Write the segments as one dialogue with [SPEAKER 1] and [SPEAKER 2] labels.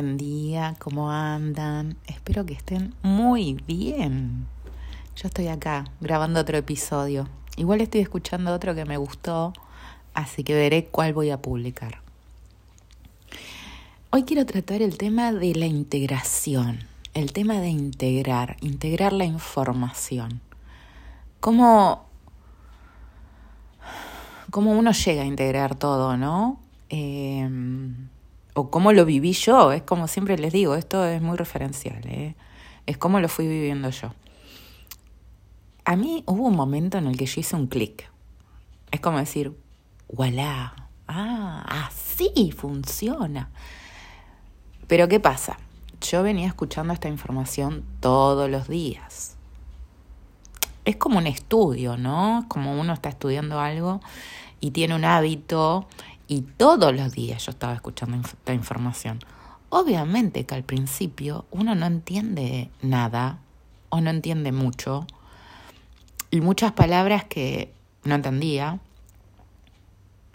[SPEAKER 1] Buen día, ¿cómo andan? Espero que estén muy bien. Yo estoy acá grabando otro episodio. Igual estoy escuchando otro que me gustó, así que veré cuál voy a publicar. Hoy quiero tratar el tema de la integración, el tema de integrar, integrar la información. ¿Cómo, cómo uno llega a integrar todo, no? Eh, o cómo lo viví yo, es como siempre les digo, esto es muy referencial, ¿eh? es como lo fui viviendo yo. A mí hubo un momento en el que yo hice un clic. Es como decir, voilà, ah, así funciona. Pero ¿qué pasa? Yo venía escuchando esta información todos los días. Es como un estudio, ¿no? Como uno está estudiando algo y tiene un hábito y todos los días yo estaba escuchando esta información. Obviamente que al principio uno no entiende nada o no entiende mucho y muchas palabras que no entendía,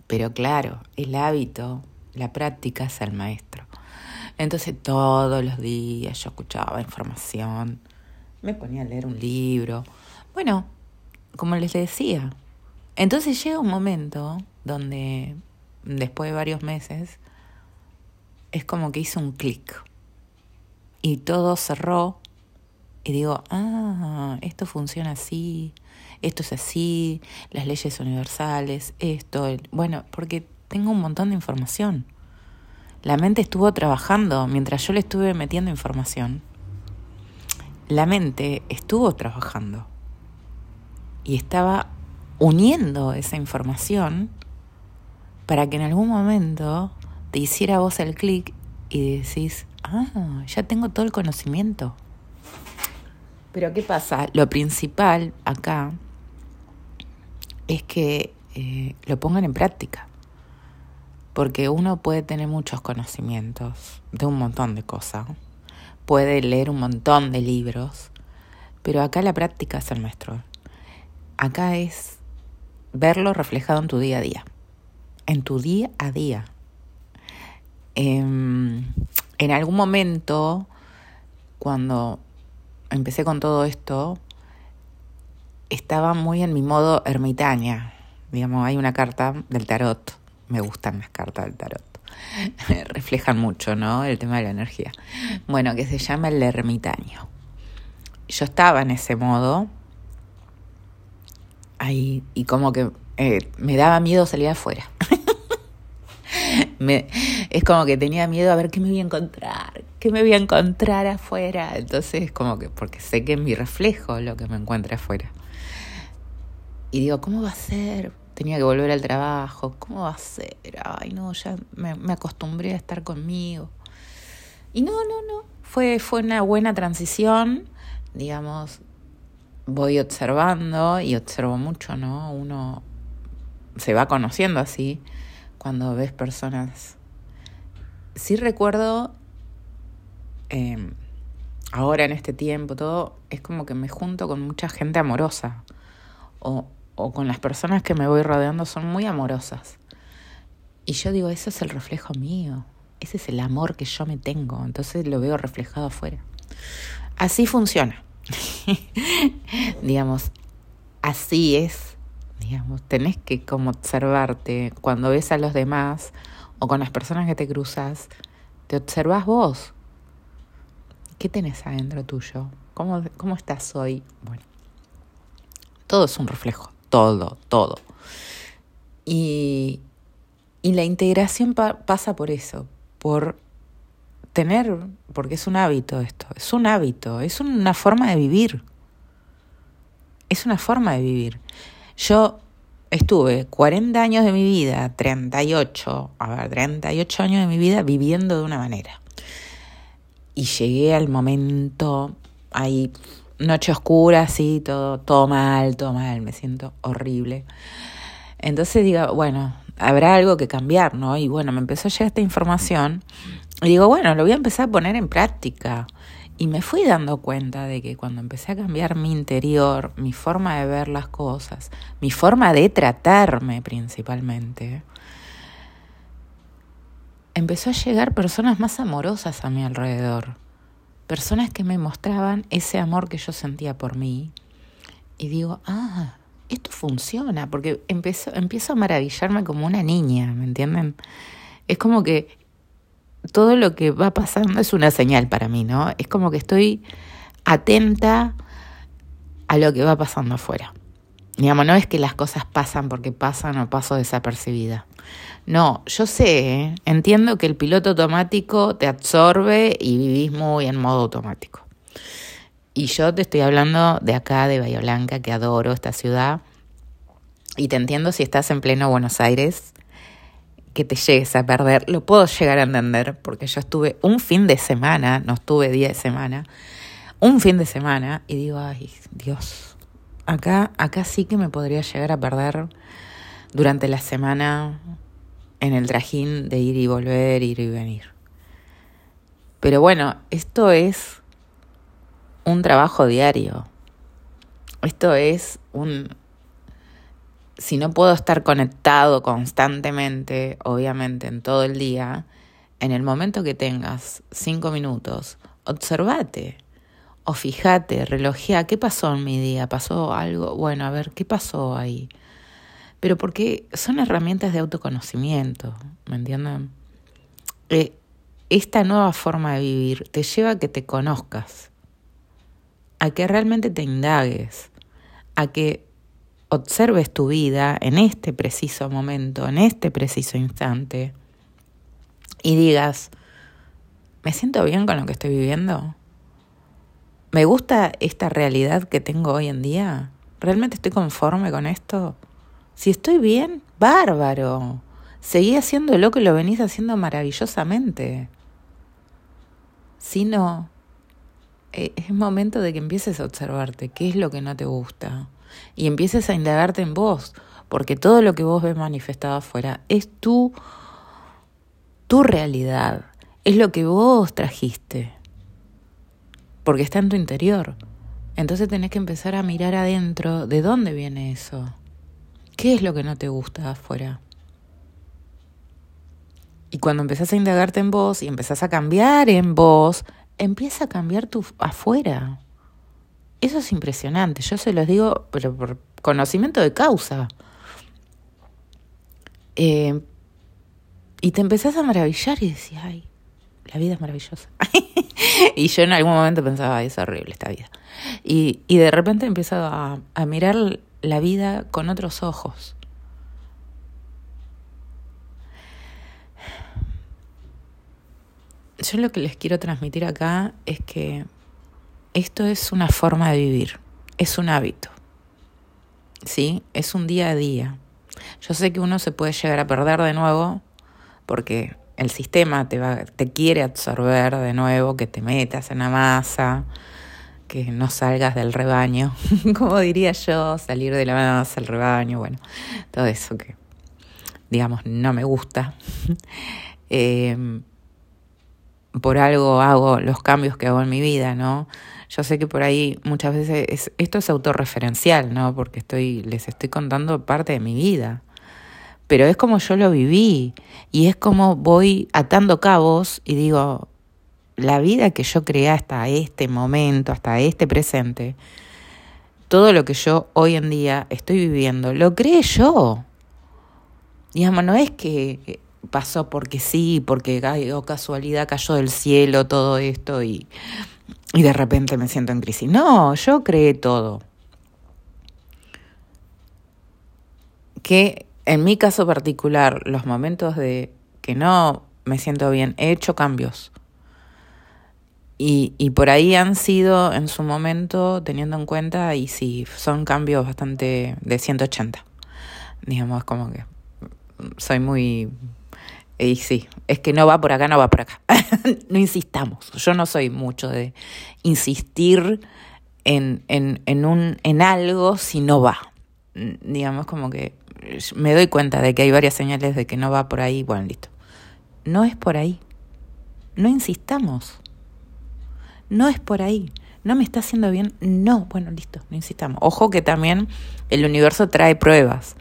[SPEAKER 1] pero claro, el hábito, la práctica es el maestro. Entonces todos los días yo escuchaba información, me ponía a leer un libro, bueno, como les decía. Entonces llega un momento donde después de varios meses, es como que hizo un clic y todo cerró y digo, ah, esto funciona así, esto es así, las leyes universales, esto, bueno, porque tengo un montón de información. La mente estuvo trabajando mientras yo le estuve metiendo información. La mente estuvo trabajando y estaba uniendo esa información para que en algún momento te hiciera vos el clic y decís, ah, ya tengo todo el conocimiento. Pero ¿qué pasa? Lo principal acá es que eh, lo pongan en práctica. Porque uno puede tener muchos conocimientos de un montón de cosas, puede leer un montón de libros, pero acá la práctica es el maestro. Acá es verlo reflejado en tu día a día en tu día a día. Em, en algún momento, cuando empecé con todo esto, estaba muy en mi modo ermitaña. Digamos, hay una carta del tarot, me gustan las cartas del tarot. Reflejan mucho, ¿no? El tema de la energía. Bueno, que se llama el ermitaño. Yo estaba en ese modo. Ahí, y como que eh, me daba miedo salir afuera. me, es como que tenía miedo a ver qué me voy a encontrar, qué me voy a encontrar afuera. Entonces, como que, porque sé que es mi reflejo lo que me encuentra afuera. Y digo, ¿cómo va a ser? Tenía que volver al trabajo, ¿cómo va a ser? Ay, no, ya me, me acostumbré a estar conmigo. Y no, no, no, fue, fue una buena transición, digamos, voy observando y observo mucho, ¿no? Uno se va conociendo así cuando ves personas. Sí recuerdo, em, ahora en este tiempo, todo, es como que me junto con mucha gente amorosa. O, o con las personas que me voy rodeando son muy amorosas. Y yo digo, eso es el reflejo mío. Ese es el amor que yo me tengo. Entonces lo veo reflejado afuera. Así funciona. Digamos, así es digamos, tenés que como observarte cuando ves a los demás o con las personas que te cruzas, te observas vos. ¿Qué tenés adentro tuyo? ¿Cómo, cómo estás hoy? Bueno, todo es un reflejo, todo, todo. Y, y la integración pasa por eso, por tener, porque es un hábito esto, es un hábito, es una forma de vivir. Es una forma de vivir. Yo estuve 40 años de mi vida, 38, a ver, 38 años de mi vida viviendo de una manera. Y llegué al momento, ahí, noche oscura, así, todo, todo mal, todo mal, me siento horrible. Entonces digo, bueno, habrá algo que cambiar, ¿no? Y bueno, me empezó a llegar esta información y digo, bueno, lo voy a empezar a poner en práctica. Y me fui dando cuenta de que cuando empecé a cambiar mi interior, mi forma de ver las cosas, mi forma de tratarme principalmente, empezó a llegar personas más amorosas a mi alrededor, personas que me mostraban ese amor que yo sentía por mí. Y digo, ah, esto funciona, porque empiezo, empiezo a maravillarme como una niña, ¿me entienden? Es como que todo lo que va pasando es una señal para mí, ¿no? Es como que estoy atenta a lo que va pasando afuera. Digamos, no es que las cosas pasan porque pasan o paso desapercibida. No, yo sé, ¿eh? entiendo que el piloto automático te absorbe y vivís muy en modo automático. Y yo te estoy hablando de acá, de Bahía Blanca, que adoro esta ciudad. Y te entiendo si estás en pleno Buenos Aires, que te llegues a perder. Lo puedo llegar a entender, porque yo estuve un fin de semana, no estuve día de semana, un fin de semana, y digo, ay, Dios, acá, acá sí que me podría llegar a perder durante la semana en el trajín de ir y volver, ir y venir. Pero bueno, esto es un trabajo diario. Esto es un... Si no puedo estar conectado constantemente, obviamente en todo el día, en el momento que tengas cinco minutos, observate o fíjate, relojea, ¿qué pasó en mi día? ¿Pasó algo? Bueno, a ver, ¿qué pasó ahí? Pero porque son herramientas de autoconocimiento, ¿me entienden? Eh, esta nueva forma de vivir te lleva a que te conozcas, a que realmente te indagues, a que observes tu vida en este preciso momento, en este preciso instante, y digas, ¿me siento bien con lo que estoy viviendo? ¿Me gusta esta realidad que tengo hoy en día? ¿Realmente estoy conforme con esto? Si estoy bien, bárbaro. Seguí haciendo lo que lo venís haciendo maravillosamente. Si no, es momento de que empieces a observarte qué es lo que no te gusta y empieces a indagarte en vos, porque todo lo que vos ves manifestado afuera es tu, tu realidad, es lo que vos trajiste porque está en tu interior. Entonces tenés que empezar a mirar adentro de dónde viene eso. ¿Qué es lo que no te gusta afuera? Y cuando empezás a indagarte en vos y empezás a cambiar en vos, empieza a cambiar tu afuera. Eso es impresionante. Yo se los digo, pero por conocimiento de causa. Eh, y te empezás a maravillar y decís, ay, la vida es maravillosa. y yo en algún momento pensaba, es horrible esta vida. Y, y de repente empiezo a, a mirar la vida con otros ojos. Yo lo que les quiero transmitir acá es que esto es una forma de vivir, es un hábito, ¿sí? Es un día a día. Yo sé que uno se puede llegar a perder de nuevo porque el sistema te, va, te quiere absorber de nuevo, que te metas en la masa, que no salgas del rebaño, como diría yo, salir de la masa, el rebaño, bueno, todo eso que, digamos, no me gusta. eh, por algo hago los cambios que hago en mi vida, ¿no? Yo sé que por ahí muchas veces esto es autorreferencial, ¿no? Porque estoy, les estoy contando parte de mi vida pero es como yo lo viví y es como voy atando cabos y digo, la vida que yo creé hasta este momento, hasta este presente, todo lo que yo hoy en día estoy viviendo, lo creé yo. Digamos, no es que pasó porque sí, porque cayó casualidad, cayó del cielo todo esto y, y de repente me siento en crisis. No, yo creé todo. Que en mi caso particular, los momentos de que no me siento bien, he hecho cambios. Y, y por ahí han sido en su momento, teniendo en cuenta, y sí, son cambios bastante de 180. Digamos, como que soy muy... Y sí, es que no va por acá, no va por acá. no insistamos. Yo no soy mucho de insistir en, en, en, un, en algo si no va. Digamos como que me doy cuenta de que hay varias señales de que no va por ahí, bueno, listo. No es por ahí. No insistamos. No es por ahí. No me está haciendo bien. No, bueno, listo, no insistamos. Ojo que también el universo trae pruebas.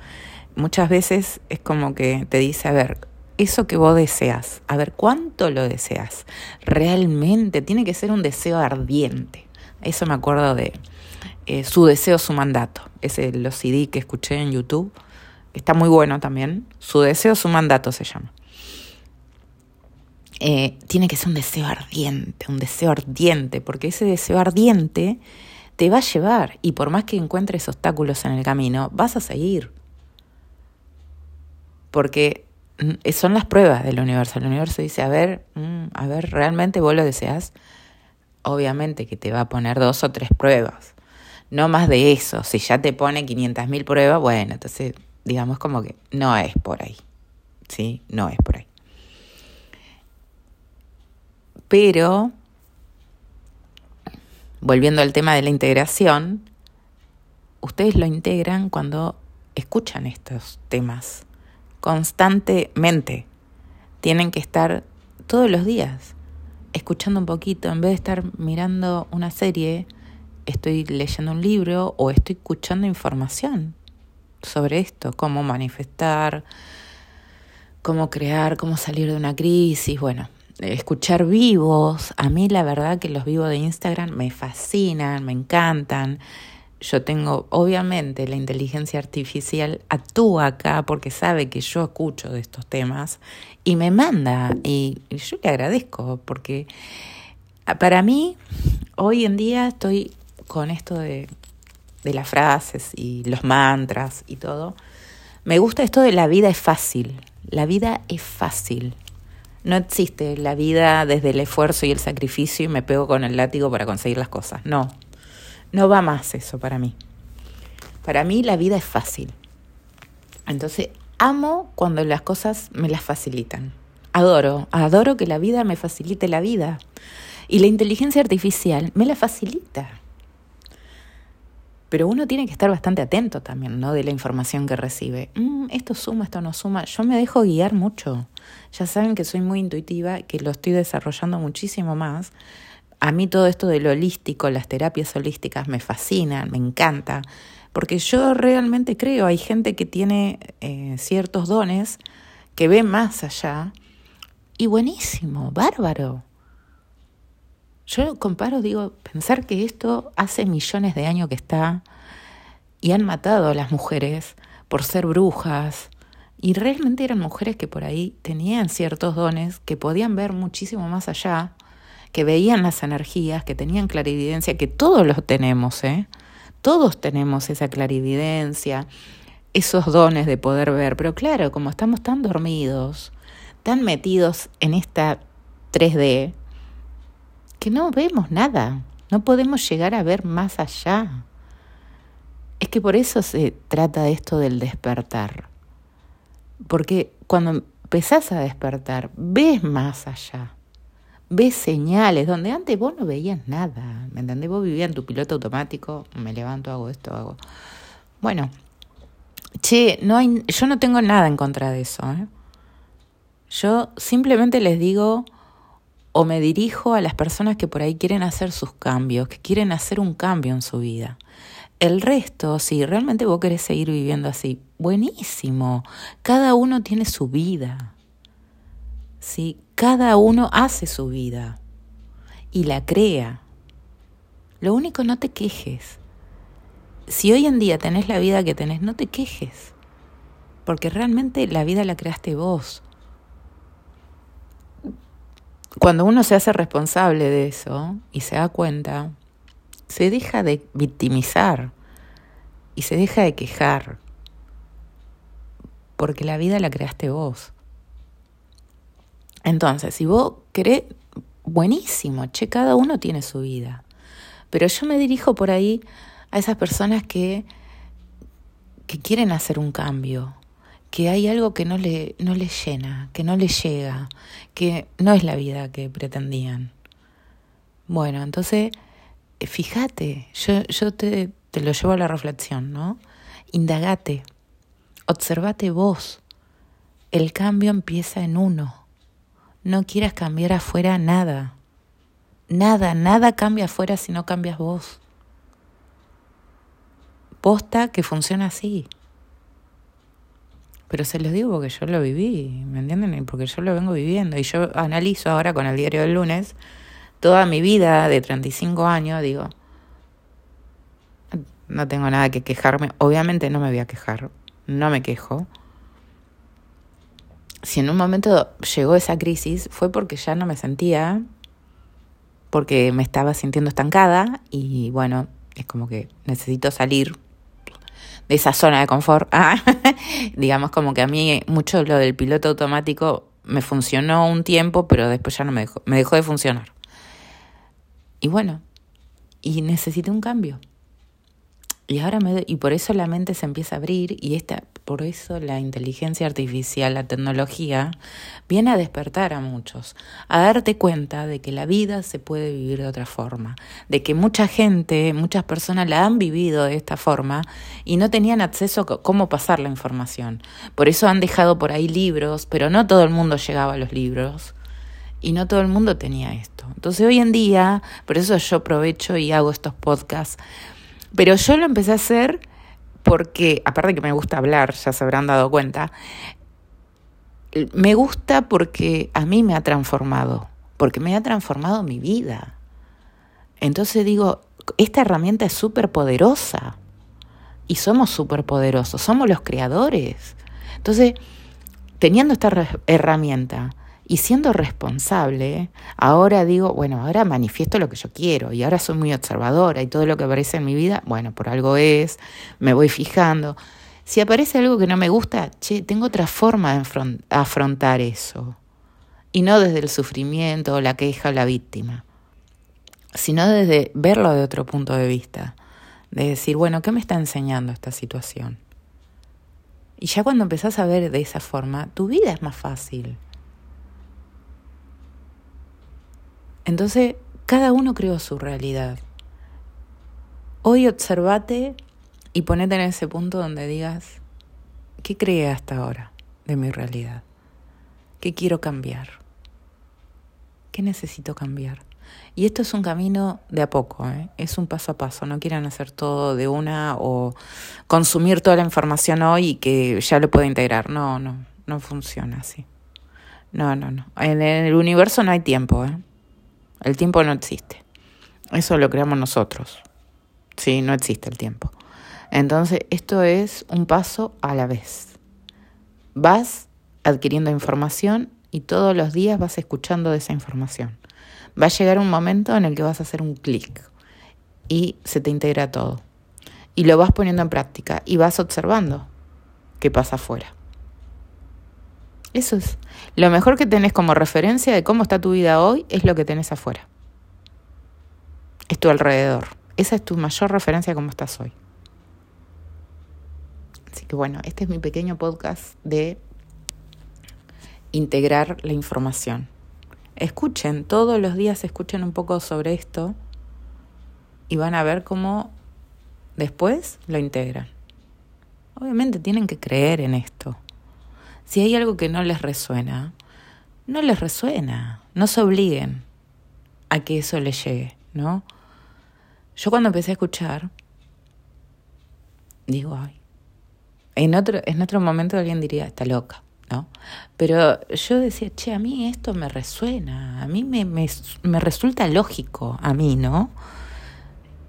[SPEAKER 1] Muchas veces es como que te dice, a ver, eso que vos deseas. A ver, ¿cuánto lo deseas? Realmente tiene que ser un deseo ardiente. Eso me acuerdo de eh, Su deseo, su mandato. Ese los CD que escuché en YouTube. Está muy bueno también. Su deseo, su mandato se llama. Eh, tiene que ser un deseo ardiente, un deseo ardiente, porque ese deseo ardiente te va a llevar y por más que encuentres obstáculos en el camino, vas a seguir. Porque son las pruebas del universo. El universo dice, a ver, mm, a ver, ¿realmente vos lo deseas? Obviamente que te va a poner dos o tres pruebas. No más de eso. Si ya te pone 500.000 pruebas, bueno, entonces digamos como que no es por ahí. ¿Sí? No es por ahí. Pero, volviendo al tema de la integración, ustedes lo integran cuando escuchan estos temas constantemente. Tienen que estar todos los días escuchando un poquito, en vez de estar mirando una serie, estoy leyendo un libro o estoy escuchando información sobre esto, cómo manifestar, cómo crear, cómo salir de una crisis, bueno, escuchar vivos. A mí la verdad que los vivos de Instagram me fascinan, me encantan. Yo tengo, obviamente, la inteligencia artificial actúa acá porque sabe que yo escucho de estos temas y me manda. Y yo le agradezco porque para mí, hoy en día estoy con esto de, de las frases y los mantras y todo. Me gusta esto de la vida es fácil. La vida es fácil. No existe la vida desde el esfuerzo y el sacrificio y me pego con el látigo para conseguir las cosas. No, no va más eso para mí. Para mí la vida es fácil. Entonces, amo cuando las cosas me las facilitan. Adoro, adoro que la vida me facilite la vida. Y la inteligencia artificial me la facilita. Pero uno tiene que estar bastante atento también, ¿no? De la información que recibe. Mm, esto suma, esto no suma. Yo me dejo guiar mucho. Ya saben que soy muy intuitiva, que lo estoy desarrollando muchísimo más. A mí todo esto de lo holístico, las terapias holísticas me fascinan, me encanta. Porque yo realmente creo, hay gente que tiene eh, ciertos dones, que ve más allá. Y buenísimo, bárbaro. Yo comparo, digo, pensar que esto hace millones de años que está y han matado a las mujeres por ser brujas y realmente eran mujeres que por ahí tenían ciertos dones, que podían ver muchísimo más allá, que veían las energías, que tenían clarividencia, que todos los tenemos, ¿eh? Todos tenemos esa clarividencia, esos dones de poder ver, pero claro, como estamos tan dormidos, tan metidos en esta 3D, que no vemos nada, no podemos llegar a ver más allá. Es que por eso se trata esto del despertar. Porque cuando empezás a despertar, ves más allá. Ves señales donde antes vos no veías nada. ¿Me entendés? Vos vivías en tu piloto automático, me levanto, hago esto, hago. Bueno, che, no hay, yo no tengo nada en contra de eso. ¿eh? Yo simplemente les digo o me dirijo a las personas que por ahí quieren hacer sus cambios, que quieren hacer un cambio en su vida. El resto, si realmente vos querés seguir viviendo así, buenísimo. Cada uno tiene su vida. ¿Sí? Cada uno hace su vida y la crea. Lo único, no te quejes. Si hoy en día tenés la vida que tenés, no te quejes. Porque realmente la vida la creaste vos cuando uno se hace responsable de eso y se da cuenta, se deja de victimizar y se deja de quejar, porque la vida la creaste vos. Entonces, si vos querés, buenísimo, che, cada uno tiene su vida. Pero yo me dirijo por ahí a esas personas que, que quieren hacer un cambio, que hay algo que no le, no les llena, que no les llega, que no es la vida que pretendían. Bueno, entonces, eh, fíjate, yo, yo te, te lo llevo a la reflexión, ¿no? Indagate, observate vos. El cambio empieza en uno. No quieras cambiar afuera nada. Nada, nada cambia afuera si no cambias vos. Posta que funciona así. Pero se los digo porque yo lo viví, ¿me entienden? Porque yo lo vengo viviendo. Y yo analizo ahora con el diario del lunes toda mi vida de 35 años, digo, no tengo nada que quejarme. Obviamente no me voy a quejar, no me quejo. Si en un momento llegó esa crisis fue porque ya no me sentía, porque me estaba sintiendo estancada y bueno, es como que necesito salir de esa zona de confort. Ah, digamos como que a mí mucho lo del piloto automático me funcionó un tiempo, pero después ya no me dejó, me dejó de funcionar. Y bueno, y necesité un cambio. Y ahora me y por eso la mente se empieza a abrir y esta por eso la inteligencia artificial, la tecnología viene a despertar a muchos, a darte cuenta de que la vida se puede vivir de otra forma, de que mucha gente, muchas personas la han vivido de esta forma y no tenían acceso a cómo pasar la información. Por eso han dejado por ahí libros, pero no todo el mundo llegaba a los libros y no todo el mundo tenía esto. Entonces hoy en día, por eso yo aprovecho y hago estos podcasts pero yo lo empecé a hacer porque, aparte que me gusta hablar, ya se habrán dado cuenta, me gusta porque a mí me ha transformado, porque me ha transformado mi vida. Entonces digo, esta herramienta es súper poderosa y somos súper poderosos, somos los creadores. Entonces, teniendo esta herramienta, y siendo responsable, ahora digo, bueno, ahora manifiesto lo que yo quiero y ahora soy muy observadora y todo lo que aparece en mi vida, bueno, por algo es, me voy fijando. Si aparece algo que no me gusta, che, tengo otra forma de afrontar eso. Y no desde el sufrimiento, la queja o la víctima, sino desde verlo de otro punto de vista. De decir, bueno, ¿qué me está enseñando esta situación? Y ya cuando empezás a ver de esa forma, tu vida es más fácil. Entonces, cada uno creó su realidad. Hoy observate y ponete en ese punto donde digas, ¿qué creé hasta ahora de mi realidad? ¿Qué quiero cambiar? ¿Qué necesito cambiar? Y esto es un camino de a poco, ¿eh? es un paso a paso. No quieran hacer todo de una o consumir toda la información hoy y que ya lo pueda integrar. No, no, no funciona así. No, no, no. En el universo no hay tiempo. ¿eh? El tiempo no existe. Eso lo creamos nosotros. Sí, no existe el tiempo. Entonces, esto es un paso a la vez. Vas adquiriendo información y todos los días vas escuchando de esa información. Va a llegar un momento en el que vas a hacer un clic y se te integra todo. Y lo vas poniendo en práctica y vas observando qué pasa afuera. Eso es. Lo mejor que tenés como referencia de cómo está tu vida hoy es lo que tenés afuera. Es tu alrededor. Esa es tu mayor referencia de cómo estás hoy. Así que bueno, este es mi pequeño podcast de integrar la información. Escuchen, todos los días escuchen un poco sobre esto y van a ver cómo después lo integran. Obviamente tienen que creer en esto. Si hay algo que no les resuena, no les resuena, no se obliguen a que eso les llegue, ¿no? Yo cuando empecé a escuchar, digo, ay, en otro, en otro momento alguien diría, está loca, ¿no? Pero yo decía, che, a mí esto me resuena, a mí me, me, me resulta lógico, a mí, ¿no?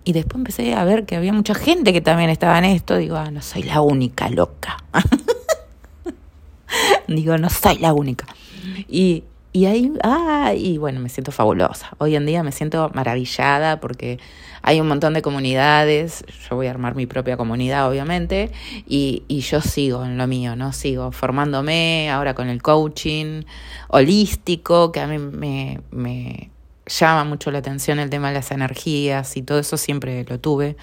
[SPEAKER 1] Y después empecé a ver que había mucha gente que también estaba en esto, digo, ah, no soy la única loca. Digo, no soy la única. Y, y ahí, ah, y bueno, me siento fabulosa. Hoy en día me siento maravillada porque hay un montón de comunidades. Yo voy a armar mi propia comunidad, obviamente, y, y yo sigo en lo mío, ¿no? Sigo formándome ahora con el coaching holístico, que a mí me, me llama mucho la atención el tema de las energías y todo eso siempre lo tuve.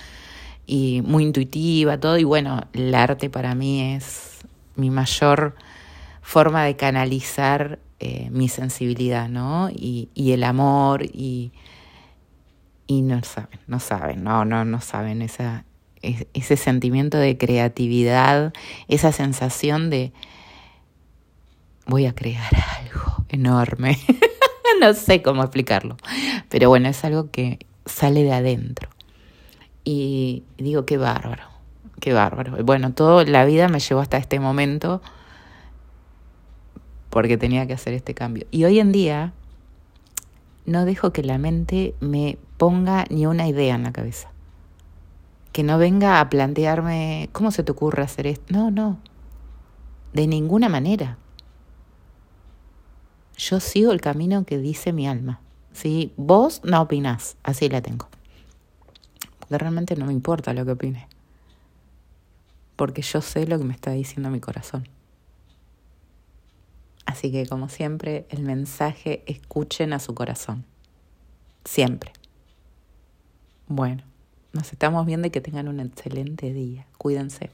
[SPEAKER 1] Y muy intuitiva, todo. Y bueno, el arte para mí es mi mayor forma de canalizar eh, mi sensibilidad, ¿no? Y, el amor y, y no saben, no saben, no, no, no saben esa, ese sentimiento de creatividad, esa sensación de voy a crear algo enorme. no sé cómo explicarlo, pero bueno, es algo que sale de adentro. Y digo, qué bárbaro, qué bárbaro. Bueno, toda la vida me llevó hasta este momento porque tenía que hacer este cambio. Y hoy en día no dejo que la mente me ponga ni una idea en la cabeza. Que no venga a plantearme, ¿cómo se te ocurre hacer esto? No, no, de ninguna manera. Yo sigo el camino que dice mi alma. Si vos no opinás, así la tengo. Porque realmente no me importa lo que opine. Porque yo sé lo que me está diciendo mi corazón. Así que como siempre, el mensaje escuchen a su corazón. Siempre. Bueno, nos estamos viendo y que tengan un excelente día. Cuídense.